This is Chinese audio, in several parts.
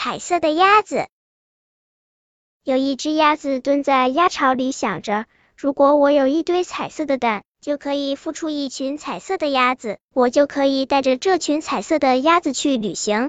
彩色的鸭子。有一只鸭子蹲在鸭巢里，想着：如果我有一堆彩色的蛋，就可以孵出一群彩色的鸭子，我就可以带着这群彩色的鸭子去旅行。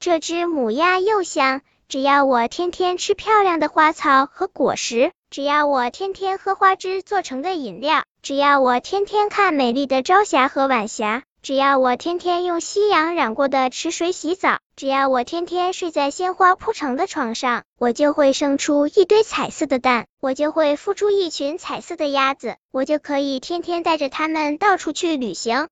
这只母鸭又想：只要我天天吃漂亮的花草和果实，只要我天天喝花汁做成的饮料，只要我天天看美丽的朝霞和晚霞。只要我天天用夕阳染过的池水洗澡，只要我天天睡在鲜花铺成的床上，我就会生出一堆彩色的蛋，我就会孵出一群彩色的鸭子，我就可以天天带着它们到处去旅行。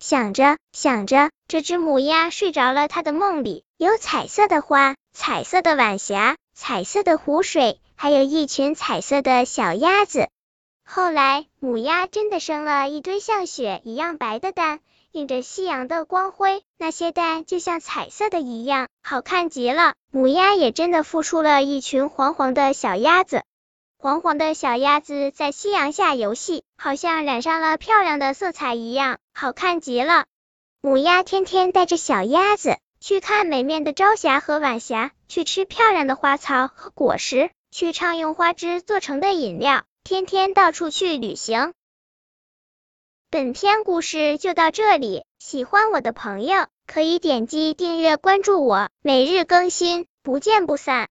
想着想着，这只母鸭睡着了，它的梦里有彩色的花、彩色的晚霞、彩色的湖水，还有一群彩色的小鸭子。后来，母鸭真的生了一堆像雪一样白的蛋。映着夕阳的光辉，那些蛋就像彩色的一样，好看极了。母鸭也真的孵出了一群黄黄的小鸭子，黄黄的小鸭子在夕阳下游戏，好像染上了漂亮的色彩一样，好看极了。母鸭天天带着小鸭子去看美艳的朝霞和晚霞，去吃漂亮的花草和果实，去畅用花枝做成的饮料，天天到处去旅行。本篇故事就到这里，喜欢我的朋友可以点击订阅关注我，每日更新，不见不散。